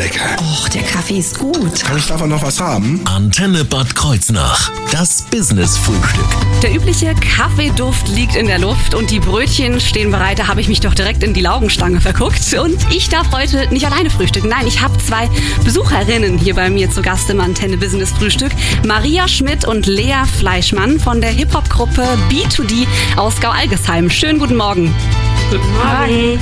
lecker. Och, der Kaffee ist gut. Kann ich davon noch was haben? Antenne Bad Kreuznach. Das Business-Frühstück. Der übliche Kaffeeduft liegt in der Luft und die Brötchen stehen bereit. Da habe ich mich doch direkt in die Laugenstange verguckt. Und ich darf heute nicht alleine frühstücken. Nein, ich habe zwei Besucherinnen hier bei mir zu Gast im Antenne Business Frühstück. Maria Schmidt und Lea Fleischmann von der Hip-Hop-Gruppe B2D aus Gau-Algesheim. Schönen guten Morgen. Guten Morgen.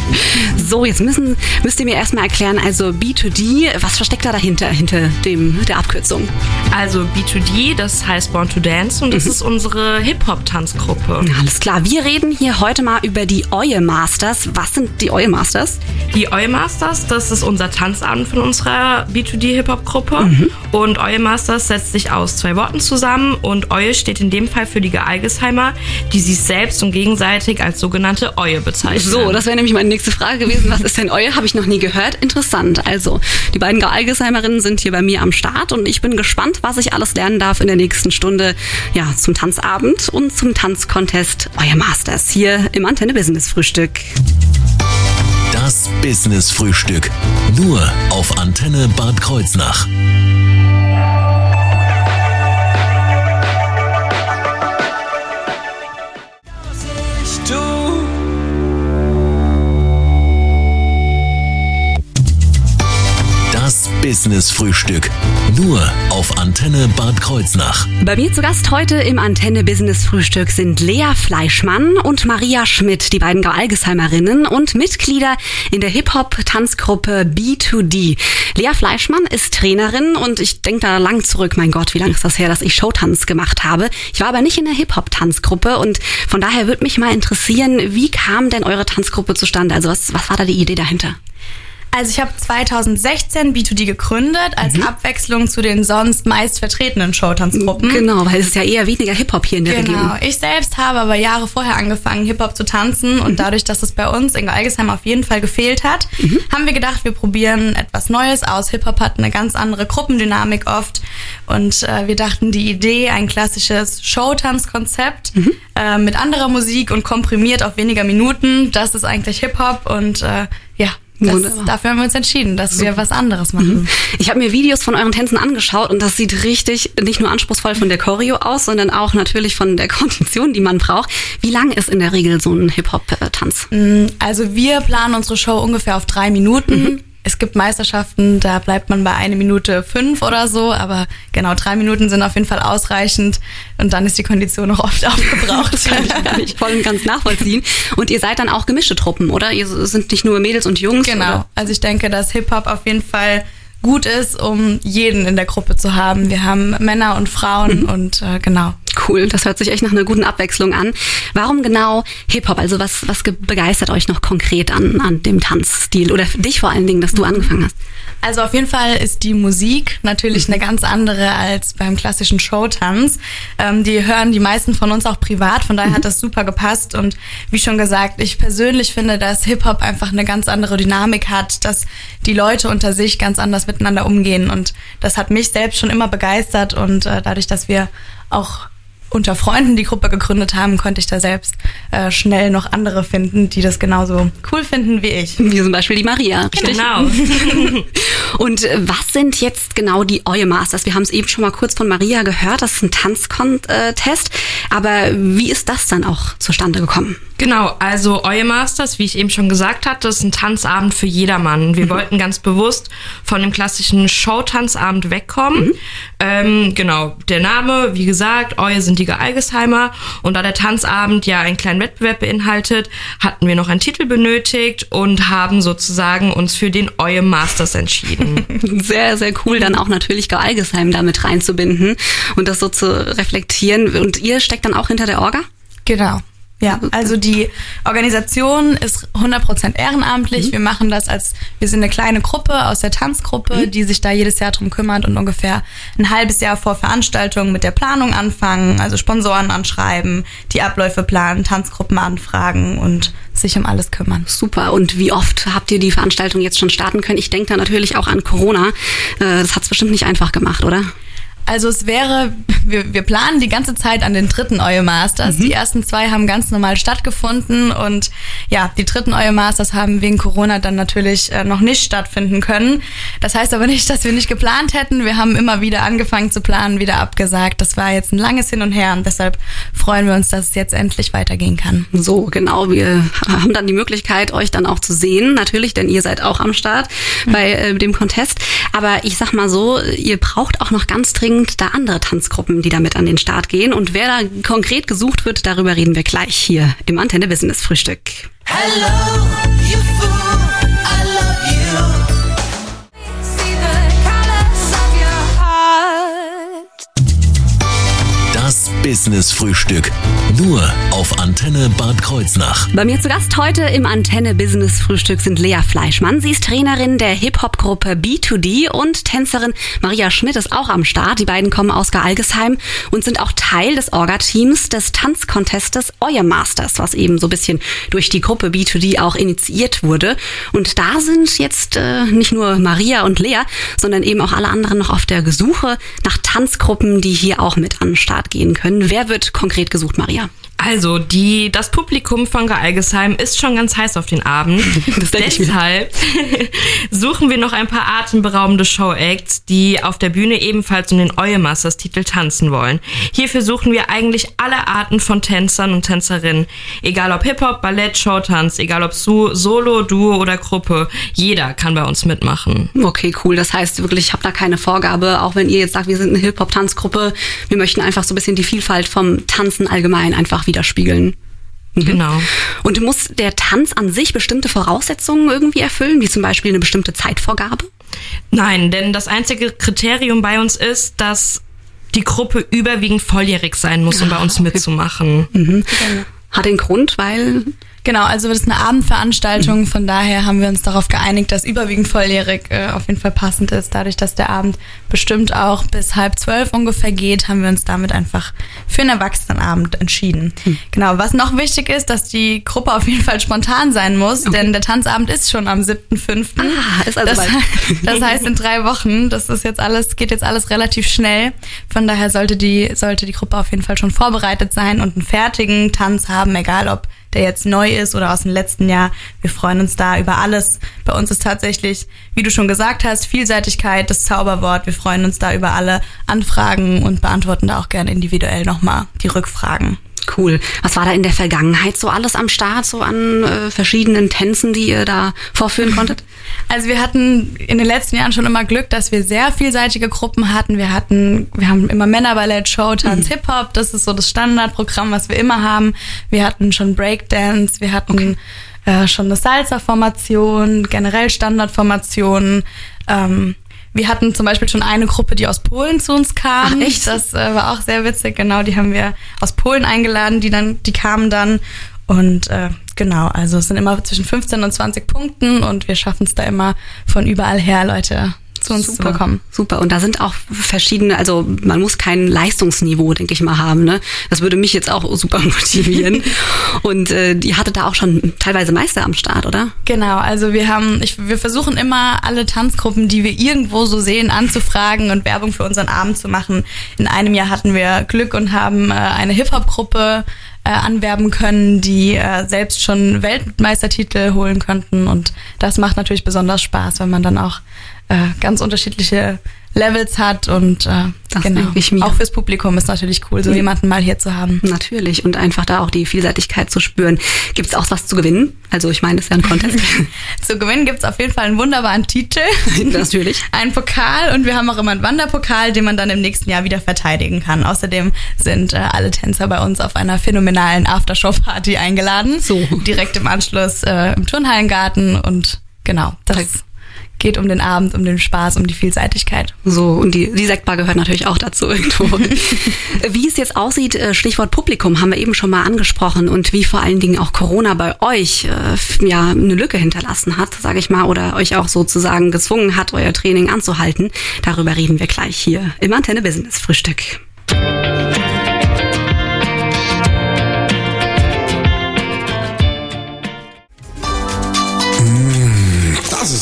So, jetzt müssen, müsst ihr mir erstmal erklären, also B2D, was versteckt da dahinter, hinter dem, der Abkürzung? Also B2D, das heißt Born to Dance und das ist unsere Hip-Hop-Tanzgruppe. Alles klar, wir reden hier heute mal über die Oye Masters. Was sind die Oye Masters? Die Oil Masters, das ist unser Tanzabend von unserer B2D Hip-Hop-Gruppe. Und Oil Masters setzt sich aus zwei Worten zusammen und Oil steht in dem Fall für die Gealgesheimer, die sich selbst und gegenseitig als sogenannte Oye bezeichnen. So, das wäre nämlich meine nächste Frage gewesen. Was ist denn Oye? Habe ich noch nie gehört. Interessant. Also, die beiden Algesheimerinnen sind hier bei mir am Start und ich bin gespannt, was ich alles lernen darf in der nächsten Stunde ja, zum Tanzabend und zum Tanzcontest Oye Masters hier im Antenne Business Frühstück. Das Business-Frühstück. Nur auf Antenne Bad Kreuznach. Das Business-Frühstück. Nur auf Antenne Bad Kreuznach. Bei mir zu Gast heute im Antenne Business Frühstück sind Lea Fleischmann und Maria Schmidt, die beiden Algesheimerinnen und Mitglieder in der Hip-Hop-Tanzgruppe B2D. Lea Fleischmann ist Trainerin und ich denke da lang zurück, mein Gott, wie lange ist das her, dass ich Showtanz gemacht habe. Ich war aber nicht in der Hip-Hop-Tanzgruppe und von daher würde mich mal interessieren, wie kam denn eure Tanzgruppe zustande? Also was, was war da die Idee dahinter? Also ich habe 2016 B2D gegründet, als Abwechslung zu den sonst meist vertretenen Showtanzgruppen. Genau, weil es ist ja eher weniger Hip-Hop hier in der Genau. Region. Ich selbst habe aber Jahre vorher angefangen, Hip-Hop zu tanzen und dadurch, dass es bei uns in Algesheim auf jeden Fall gefehlt hat, haben wir gedacht, wir probieren etwas Neues aus. Hip-Hop hat eine ganz andere Gruppendynamik oft und äh, wir dachten, die Idee, ein klassisches Showtanzkonzept äh, mit anderer Musik und komprimiert auf weniger Minuten, das ist eigentlich Hip-Hop und äh, ja, das, dafür haben wir uns entschieden, dass wir was anderes machen. Ich habe mir Videos von euren Tänzen angeschaut und das sieht richtig nicht nur anspruchsvoll von der Choreo aus, sondern auch natürlich von der Kondition, die man braucht. Wie lang ist in der Regel so ein Hip-Hop-Tanz? Also wir planen unsere Show ungefähr auf drei Minuten. Es gibt Meisterschaften, da bleibt man bei eine Minute fünf oder so, aber genau drei Minuten sind auf jeden Fall ausreichend und dann ist die Kondition noch oft aufgebraucht. Das kann ich, kann ich voll und ganz nachvollziehen. Und ihr seid dann auch gemischte Truppen, oder? Ihr sind nicht nur Mädels und Jungs? Genau. Oder? Also ich denke, dass Hip-Hop auf jeden Fall gut ist, um jeden in der Gruppe zu haben. Wir haben Männer und Frauen und äh, genau. Cool, das hört sich echt nach einer guten Abwechslung an. Warum genau Hip-Hop? Also was, was ge- begeistert euch noch konkret an, an dem Tanzstil? Oder dich vor allen Dingen, dass du angefangen hast? Also auf jeden Fall ist die Musik natürlich eine ganz andere als beim klassischen Showtanz. Ähm, die hören die meisten von uns auch privat, von daher hat das super gepasst. Und wie schon gesagt, ich persönlich finde, dass Hip-Hop einfach eine ganz andere Dynamik hat, dass die Leute unter sich ganz anders miteinander umgehen. Und das hat mich selbst schon immer begeistert. Und äh, dadurch, dass wir auch unter Freunden die Gruppe gegründet haben, konnte ich da selbst äh, schnell noch andere finden, die das genauso cool finden wie ich. Wie zum Beispiel die Maria, richtig? Genau. Und äh, was sind jetzt genau die Oye Masters? Wir haben es eben schon mal kurz von Maria gehört, das ist ein Tanzcontest. Aber wie ist das dann auch zustande gekommen? Genau, also Oil Masters, wie ich eben schon gesagt hatte, ist ein Tanzabend für jedermann. Wir wollten ganz bewusst von dem klassischen Showtanzabend wegkommen. Ähm, genau, der Name, wie gesagt, Oil sind die Gealgesheimer. Und da der Tanzabend ja einen kleinen Wettbewerb beinhaltet, hatten wir noch einen Titel benötigt und haben sozusagen uns für den Oil Masters entschieden. Sehr, sehr cool, dann auch natürlich Gau-Algesheim damit reinzubinden und das so zu reflektieren. Und ihr steckt dann auch hinter der Orga? Genau. Ja, also die Organisation ist 100% ehrenamtlich. Wir machen das als, wir sind eine kleine Gruppe aus der Tanzgruppe, die sich da jedes Jahr drum kümmert und ungefähr ein halbes Jahr vor Veranstaltungen mit der Planung anfangen, also Sponsoren anschreiben, die Abläufe planen, Tanzgruppen anfragen und sich um alles kümmern. Super. Und wie oft habt ihr die Veranstaltung jetzt schon starten können? Ich denke da natürlich auch an Corona. Äh, Das hat es bestimmt nicht einfach gemacht, oder? Also es wäre, wir, wir planen die ganze Zeit an den dritten Oil Masters. Mhm. Die ersten zwei haben ganz normal stattgefunden und ja, die dritten Oil Masters haben wegen Corona dann natürlich äh, noch nicht stattfinden können. Das heißt aber nicht, dass wir nicht geplant hätten. Wir haben immer wieder angefangen zu planen, wieder abgesagt. Das war jetzt ein langes Hin und Her und deshalb freuen wir uns, dass es jetzt endlich weitergehen kann. So, genau. Wir haben dann die Möglichkeit, euch dann auch zu sehen, natürlich, denn ihr seid auch am Start mhm. bei äh, dem Contest. Aber ich sag mal so, ihr braucht auch noch ganz dringend da andere Tanzgruppen, die damit an den Start gehen. Und wer da konkret gesucht wird, darüber reden wir gleich hier im Antenne Business Frühstück. Hello, Business Frühstück. Nur auf Antenne Bad Kreuznach. Bei mir zu Gast heute im Antenne Business Frühstück sind Lea Fleischmann. Sie ist Trainerin der Hip-Hop-Gruppe B2D und Tänzerin Maria Schmidt ist auch am Start. Die beiden kommen aus Gealgesheim und sind auch Teil des Orga-Teams des Tanzcontestes Euer Masters, was eben so ein bisschen durch die Gruppe B2D auch initiiert wurde. Und da sind jetzt äh, nicht nur Maria und Lea, sondern eben auch alle anderen noch auf der Suche nach Tanzgruppen, die hier auch mit an den Start gehen können. Wer wird konkret gesucht, Maria? Also, die, das Publikum von Gealgesheim ist schon ganz heiß auf den Abend. Deshalb suchen wir noch ein paar atemberaubende Show-Acts, die auf der Bühne ebenfalls um den Oil Masters Titel tanzen wollen. Hierfür suchen wir eigentlich alle Arten von Tänzern und Tänzerinnen. Egal ob Hip-Hop, Ballett, Showtanz, egal ob Solo, Duo oder Gruppe. Jeder kann bei uns mitmachen. Okay, cool. Das heißt wirklich, ich habe da keine Vorgabe, auch wenn ihr jetzt sagt, wir sind eine Hip-Hop-Tanzgruppe. Wir möchten einfach so ein bisschen die Vielfalt vom Tanzen allgemein einfach widerspiegeln. Mhm. Genau. Und muss der Tanz an sich bestimmte Voraussetzungen irgendwie erfüllen, wie zum Beispiel eine bestimmte Zeitvorgabe? Nein, denn das einzige Kriterium bei uns ist, dass die Gruppe überwiegend volljährig sein muss, um ah, bei uns okay. mitzumachen. Mhm. Hat den Grund, weil Genau, also das ist eine Abendveranstaltung, von daher haben wir uns darauf geeinigt, dass überwiegend volljährig äh, auf jeden Fall passend ist. Dadurch, dass der Abend bestimmt auch bis halb zwölf ungefähr geht, haben wir uns damit einfach für einen Erwachsenenabend entschieden. Mhm. Genau, was noch wichtig ist, dass die Gruppe auf jeden Fall spontan sein muss, okay. denn der Tanzabend ist schon am 7.5. Ah, ist also das, das heißt in drei Wochen. Das ist jetzt alles, geht jetzt alles relativ schnell. Von daher sollte die, sollte die Gruppe auf jeden Fall schon vorbereitet sein und einen fertigen Tanz haben, egal ob der jetzt neu ist oder aus dem letzten Jahr. Wir freuen uns da über alles. Bei uns ist tatsächlich, wie du schon gesagt hast, Vielseitigkeit das Zauberwort. Wir freuen uns da über alle Anfragen und beantworten da auch gerne individuell nochmal die Rückfragen. Cool. Was war da in der Vergangenheit so alles am Start, so an äh, verschiedenen Tänzen, die ihr da vorführen konntet? Also wir hatten in den letzten Jahren schon immer Glück, dass wir sehr vielseitige Gruppen hatten. Wir hatten, wir haben immer Männerballett, Show, Tanz, mhm. Hip-Hop. Das ist so das Standardprogramm, was wir immer haben. Wir hatten schon Breakdance, wir hatten okay. äh, schon eine Salsa-Formation, generell Standardformationen. Ähm, wir hatten zum Beispiel schon eine Gruppe, die aus Polen zu uns kam. Ach, echt? Das äh, war auch sehr witzig. Genau, die haben wir aus Polen eingeladen, die dann, die kamen dann. Und äh, genau, also es sind immer zwischen 15 und 20 Punkten und wir schaffen es da immer von überall her, Leute zu uns super, zu bekommen. Super. Und da sind auch verschiedene, also man muss kein Leistungsniveau, denke ich mal, haben. Ne? Das würde mich jetzt auch super motivieren. und äh, die hatte da auch schon teilweise Meister am Start, oder? Genau, also wir haben, ich, wir versuchen immer alle Tanzgruppen, die wir irgendwo so sehen, anzufragen und Werbung für unseren Abend zu machen. In einem Jahr hatten wir Glück und haben äh, eine Hip-Hop-Gruppe äh, anwerben können, die äh, selbst schon Weltmeistertitel holen könnten. Und das macht natürlich besonders Spaß, wenn man dann auch äh, ganz unterschiedliche Levels hat und äh, das genau. ich mir. auch fürs Publikum ist natürlich cool, so jemanden mal hier zu haben. Natürlich und einfach da auch die Vielseitigkeit zu spüren. Gibt es auch was zu gewinnen? Also ich meine, das ist ja ein Contest. zu gewinnen gibt es auf jeden Fall einen wunderbaren Titel. natürlich. einen Pokal und wir haben auch immer einen Wanderpokal, den man dann im nächsten Jahr wieder verteidigen kann. Außerdem sind äh, alle Tänzer bei uns auf einer phänomenalen Aftershow-Party eingeladen. So. Direkt im Anschluss äh, im Turnhallengarten und genau, das geht um den Abend, um den Spaß, um die Vielseitigkeit. So, und die, die Sektbar gehört natürlich auch dazu irgendwo. wie es jetzt aussieht, äh, Stichwort Publikum, haben wir eben schon mal angesprochen und wie vor allen Dingen auch Corona bei euch äh, ja eine Lücke hinterlassen hat, sage ich mal, oder euch auch sozusagen gezwungen hat, euer Training anzuhalten. Darüber reden wir gleich hier im Antenne Business Frühstück.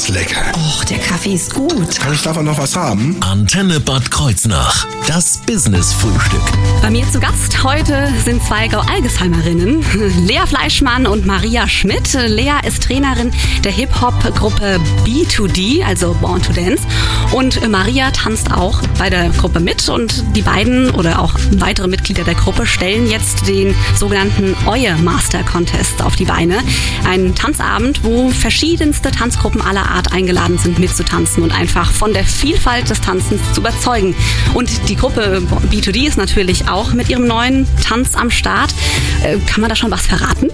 Lecker. Och, der Kaffee ist gut. Kann ich davon noch was haben? Antenne Bad Kreuznach. Das Business-Frühstück. Bei mir zu Gast heute sind zwei Gau-Algesheimerinnen, Lea Fleischmann und Maria Schmidt. Lea ist Trainerin der Hip-Hop-Gruppe B2D, also Born to Dance. Und Maria tanzt auch bei der Gruppe mit. Und die beiden oder auch weitere Mitglieder der Gruppe stellen jetzt den sogenannten Eue Master Contest auf die Beine. Ein Tanzabend, wo verschiedenste Tanzgruppen aller Art eingeladen sind, mitzutanzen und einfach von der Vielfalt des Tanzens zu überzeugen. Und die Gruppe B2D ist natürlich auch mit ihrem neuen Tanz am Start. Äh, kann man da schon was verraten?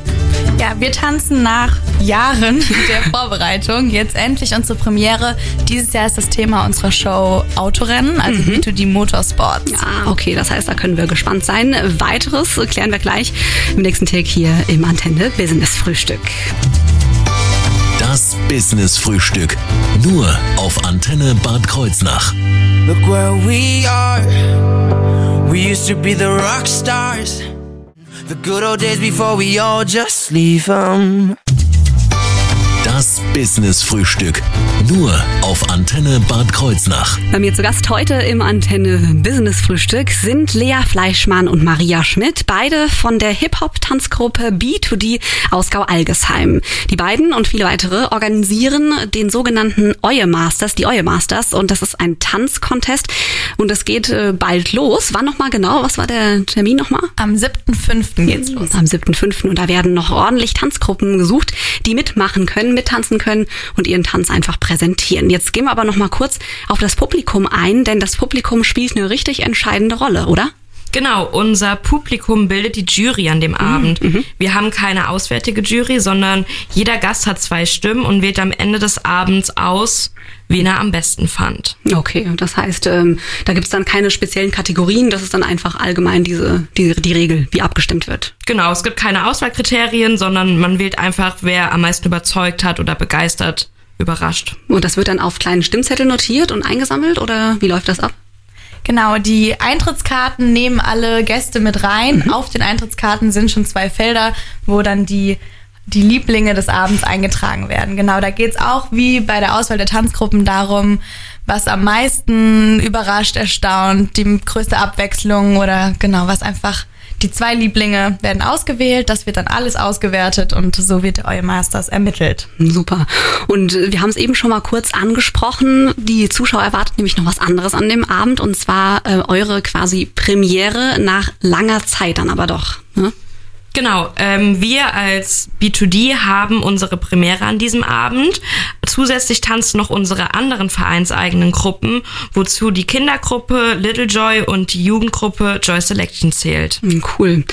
Ja, wir tanzen nach Jahren der Vorbereitung jetzt endlich unsere Premiere. Dieses Jahr ist das Thema unserer Show Autorennen, also mhm. B2D Motorsports. Ah, okay, das heißt, da können wir gespannt sein. Weiteres klären wir gleich im nächsten Tag hier im Antenne Business Frühstück. Business Frühstück. Nur auf Antenne Bad Kreuznach. Look where we are. We used to be the rock stars. The good old days before we all just leave them. Das Business Frühstück. Nur auf Antenne Bad Kreuznach. Bei mir zu Gast heute im Antenne Business Frühstück sind Lea Fleischmann und Maria Schmidt, beide von der Hip-Hop-Tanzgruppe B2D aus Gau-Algesheim. Die beiden und viele weitere organisieren den sogenannten Eue Masters, die Eue Masters, und das ist ein Tanzcontest und es geht äh, bald los. Wann nochmal genau? Was war der Termin nochmal? Am 7.5. geht's los. Am 7.5. und da werden noch ordentlich Tanzgruppen gesucht, die mitmachen können, mittanzen können und ihren Tanz einfach präsentieren. Jetzt gehen wir aber noch mal kurz auf das Publikum ein, denn das Publikum spielt eine richtig entscheidende Rolle, oder? Genau, unser Publikum bildet die Jury an dem Abend. Mhm. Wir haben keine auswärtige Jury, sondern jeder Gast hat zwei Stimmen und wählt am Ende des Abends aus, wen er am besten fand. Okay, das heißt, ähm, da gibt's dann keine speziellen Kategorien, das ist dann einfach allgemein diese, die, die Regel, wie abgestimmt wird. Genau, es gibt keine Auswahlkriterien, sondern man wählt einfach, wer am meisten überzeugt hat oder begeistert, überrascht. Und das wird dann auf kleinen Stimmzettel notiert und eingesammelt oder wie läuft das ab? Genau, die Eintrittskarten nehmen alle Gäste mit rein. Mhm. Auf den Eintrittskarten sind schon zwei Felder, wo dann die die Lieblinge des Abends eingetragen werden. Genau, da geht's auch wie bei der Auswahl der Tanzgruppen darum, was am meisten überrascht, erstaunt, die größte Abwechslung oder genau, was einfach die zwei Lieblinge werden ausgewählt, das wird dann alles ausgewertet und so wird euer Masters ermittelt. Super. Und wir haben es eben schon mal kurz angesprochen. Die Zuschauer erwarten nämlich noch was anderes an dem Abend und zwar äh, eure quasi Premiere nach langer Zeit dann aber doch. Ne? Genau, ähm, wir als B2D haben unsere Premiere an diesem Abend. Zusätzlich tanzen noch unsere anderen vereinseigenen Gruppen, wozu die Kindergruppe Little Joy und die Jugendgruppe Joy Selection zählt. Hm, cool.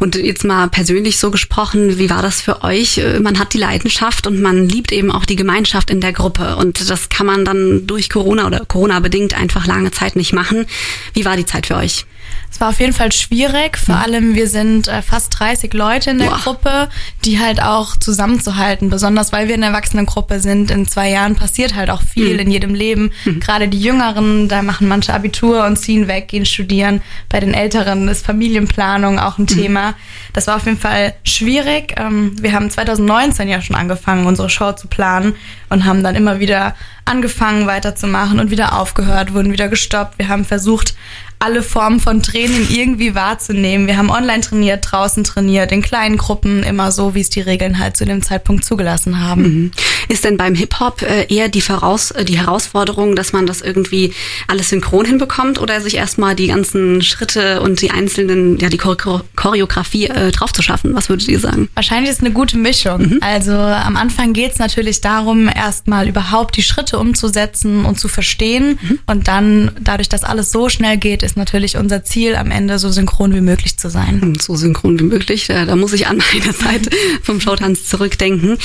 Und jetzt mal persönlich so gesprochen, wie war das für euch? Äh, man hat die Leidenschaft und man liebt eben auch die Gemeinschaft in der Gruppe. Und das kann man dann durch Corona oder Corona bedingt einfach lange Zeit nicht machen. Wie war die Zeit für euch? Es war auf jeden Fall schwierig. Vor mhm. allem, wir sind äh, fast 30 Leute in der Boah. Gruppe, die halt auch zusammenzuhalten, besonders weil wir eine Erwachsenengruppe sind. In zwei Jahren passiert halt auch viel mhm. in jedem Leben. Mhm. Gerade die Jüngeren, da machen manche Abitur und ziehen weg, gehen studieren. Bei den Älteren ist Familienplanung auch ein mhm. Thema. Das war auf jeden Fall schwierig. Ähm, wir haben 2019 ja schon angefangen, unsere Show zu planen und haben dann immer wieder angefangen weiterzumachen und wieder aufgehört, wurden wieder gestoppt. Wir haben versucht, alle Formen von Training irgendwie wahrzunehmen. Wir haben online trainiert, draußen trainiert, in kleinen Gruppen, immer so, wie es die Regeln halt zu dem Zeitpunkt zugelassen haben. Mhm. Ist denn beim Hip-Hop äh, eher die, Voraus äh, die Herausforderung, dass man das irgendwie alles synchron hinbekommt oder sich erstmal die ganzen Schritte und die einzelnen, ja, die Choreografie äh, drauf zu schaffen? Was würdet ihr sagen? Wahrscheinlich ist eine gute Mischung. Mhm. Also am Anfang geht es natürlich darum, erstmal überhaupt die Schritte umzusetzen und zu verstehen. Mhm. Und dann, dadurch, dass alles so schnell geht, ist natürlich unser Ziel, am Ende so synchron wie möglich zu sein. Hm, so synchron wie möglich. Da, muss ich an meine Zeit vom Showtanz zurückdenken.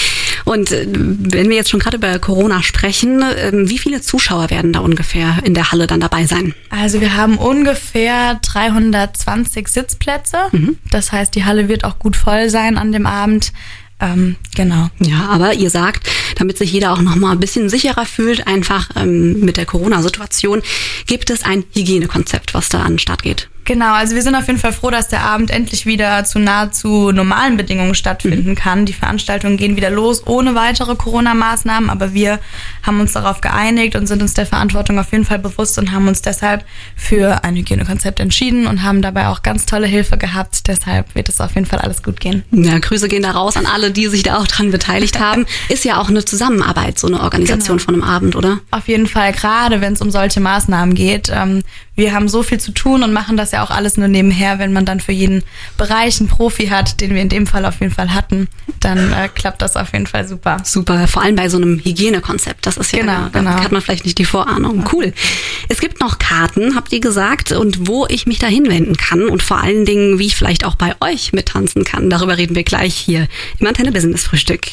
Und äh, wenn wir jetzt schon gerade über Corona sprechen, ähm, wie viele Zuschauer werden da ungefähr in der Halle dann dabei sein? Also wir haben ungefähr 320 Sitzplätze. Mhm. Das heißt, die Halle wird auch gut voll sein an dem Abend. Ähm, genau. Ja, aber ihr sagt, damit sich jeder auch noch mal ein bisschen sicherer fühlt, einfach ähm, mit der Corona-Situation, gibt es ein Hygienekonzept, was da an den Start geht. Genau, also wir sind auf jeden Fall froh, dass der Abend endlich wieder zu nahezu normalen Bedingungen stattfinden mhm. kann. Die Veranstaltungen gehen wieder los ohne weitere Corona-Maßnahmen, aber wir haben uns darauf geeinigt und sind uns der Verantwortung auf jeden Fall bewusst und haben uns deshalb für ein Hygienekonzept entschieden und haben dabei auch ganz tolle Hilfe gehabt. Deshalb wird es auf jeden Fall alles gut gehen. Ja, Grüße gehen da raus an alle, die sich da auch dran beteiligt haben. Ist ja auch eine Zusammenarbeit, so eine Organisation genau. von einem Abend, oder? Auf jeden Fall, gerade wenn es um solche Maßnahmen geht. Ähm, wir haben so viel zu tun und machen das ja auch alles nur nebenher. Wenn man dann für jeden Bereich einen Profi hat, den wir in dem Fall auf jeden Fall hatten, dann äh, klappt das auf jeden Fall super. Super, vor allem bei so einem Hygienekonzept. Das ist ja, genau, da, genau. hat man vielleicht nicht die Vorahnung. Cool. Es gibt noch Karten, habt ihr gesagt, und wo ich mich da hinwenden kann und vor allen Dingen, wie ich vielleicht auch bei euch mittanzen kann. Darüber reden wir gleich hier im Antenne Business Frühstück.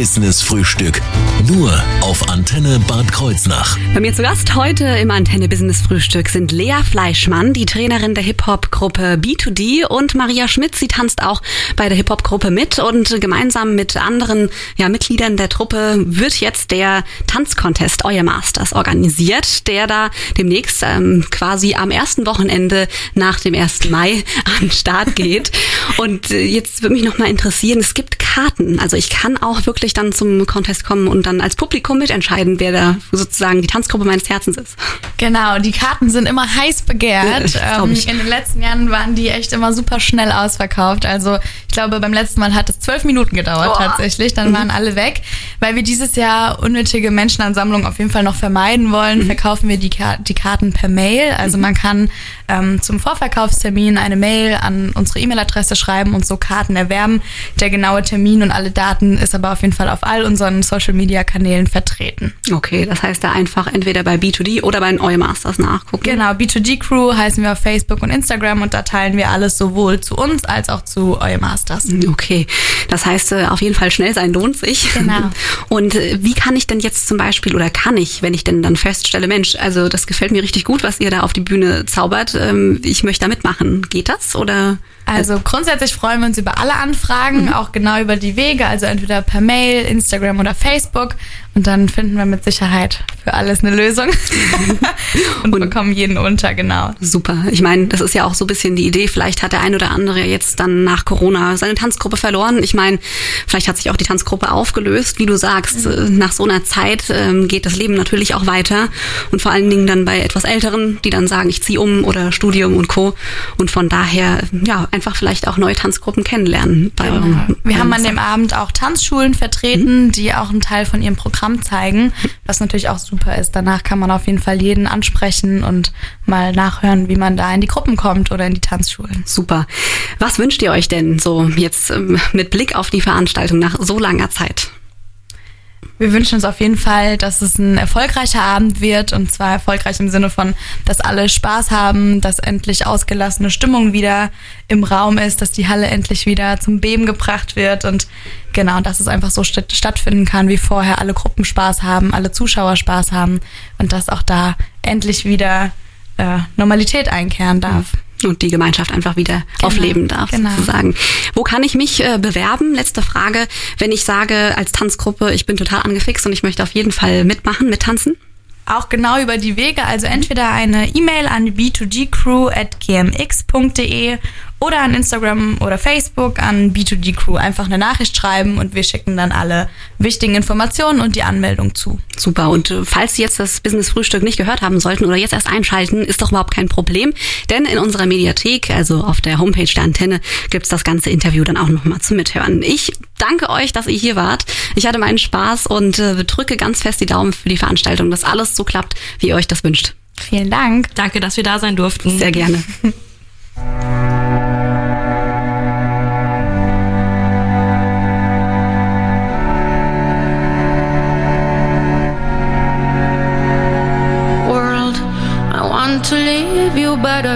Business Frühstück. Nur auf Antenne Bad Kreuznach. Bei mir zu Gast heute im Antenne Business Frühstück sind Lea Fleischmann, die Trainerin der Hip-Hop-Gruppe B2D und Maria Schmidt. Sie tanzt auch bei der Hip-Hop-Gruppe mit und gemeinsam mit anderen ja, Mitgliedern der Truppe wird jetzt der Tanzcontest Euer Masters organisiert, der da demnächst ähm, quasi am ersten Wochenende nach dem 1. Mai an den Start geht. und äh, jetzt würde mich noch mal interessieren, es gibt Karten. Also ich kann auch wirklich dann zum Contest kommen und dann als Publikum mitentscheiden, wer da sozusagen die Tanzgruppe meines Herzens ist. Genau, die Karten sind immer heiß begehrt. Ja, ähm, in den letzten Jahren waren die echt immer super schnell ausverkauft. Also ich glaube, beim letzten Mal hat es zwölf Minuten gedauert Boah. tatsächlich. Dann mhm. waren alle weg. Weil wir dieses Jahr unnötige Menschenansammlungen auf jeden Fall noch vermeiden wollen, mhm. verkaufen wir die, die, Karten per Mail. Also mhm. man kann ähm, zum Vorverkaufstermin eine Mail an unsere E-Mail-Adresse schreiben und so Karten erwerben. Der genaue Termin und alle Daten ist aber auf jeden Fall auf all unseren Social-Media-Kanälen vertreten. Okay, das heißt da einfach entweder bei B2D oder bei den Masters nachgucken. Genau, B2D Crew heißen wir auf Facebook und Instagram und da teilen wir alles sowohl zu uns als auch zu Masters. Okay, das heißt äh, auf jeden Fall schnell sein lohnt sich. Genau. Und äh, wie kann ich denn jetzt zum Beispiel oder kann ich, wenn ich denn dann feststelle, Mensch, also das gefällt mir richtig gut, was ihr da auf die Bühne zaubert, ähm, ich möchte da mitmachen. Geht das oder? Also grundsätzlich freuen wir uns über alle Anfragen, mhm. auch genau über die Wege, also entweder per Mail, Instagram oder Facebook. Und dann finden wir mit Sicherheit für alles eine Lösung und, und, bekommen jeden unter, genau. Super. Ich meine, das ist ja auch so ein bisschen die Idee. Vielleicht hat der ein oder andere jetzt dann nach Corona seine Tanzgruppe verloren. Ich meine, vielleicht hat sich auch die Tanzgruppe aufgelöst. Wie du sagst, mhm. nach so einer Zeit ähm, geht das Leben natürlich auch weiter. Und vor allen Dingen dann bei etwas Älteren, die dann sagen, ich ziehe um oder Studium und Co. Und von daher, ja, einfach vielleicht auch neue Tanzgruppen kennenlernen. Bei genau. eurem, Wir haben an dem Abend auch Tanzschulen vertreten, mhm. die auch einen Teil von ihrem Programm zeigen, was natürlich auch super ist. Danach kann man auf jeden Fall jeden ansprechen und mal nachhören, wie man da in die Gruppen kommt oder in die Tanzschulen. Super. Was wünscht ihr euch denn so jetzt ähm, mit Blick auf die Veranstaltung nach so langer Zeit? Wir wünschen uns auf jeden Fall, dass es ein erfolgreicher Abend wird und zwar erfolgreich im Sinne von, dass alle Spaß haben, dass endlich ausgelassene Stimmung wieder im Raum ist, dass die Halle endlich wieder zum Beben gebracht wird und genau, dass es einfach so st stattfinden kann wie vorher, alle Gruppen Spaß haben, alle Zuschauer Spaß haben und dass auch da endlich wieder äh, Normalität einkehren darf. Mhm und die Gemeinschaft einfach wieder genau, aufleben darf, genau. sozusagen. Wo kann ich mich äh, bewerben? Letzte Frage. Wenn ich sage als Tanzgruppe, ich bin total angefixt und ich möchte auf jeden Fall mitmachen, mittanzen? Auch genau über die Wege, also entweder eine E-Mail an b2gcrew at gmx.de oder an Instagram oder Facebook an B2D Crew einfach eine Nachricht schreiben und wir schicken dann alle wichtigen Informationen und die Anmeldung zu. Super. Und äh, falls Sie jetzt das Business Frühstück nicht gehört haben sollten oder jetzt erst einschalten, ist doch überhaupt kein Problem. Denn in unserer Mediathek, also auf der Homepage der Antenne, gibt's das ganze Interview dann auch nochmal zum Mithören. Ich danke euch, dass ihr hier wart. Ich hatte meinen Spaß und äh, drücke ganz fest die Daumen für die Veranstaltung, dass alles so klappt, wie ihr euch das wünscht. Vielen Dank. Danke, dass wir da sein durften. Sehr gerne. leave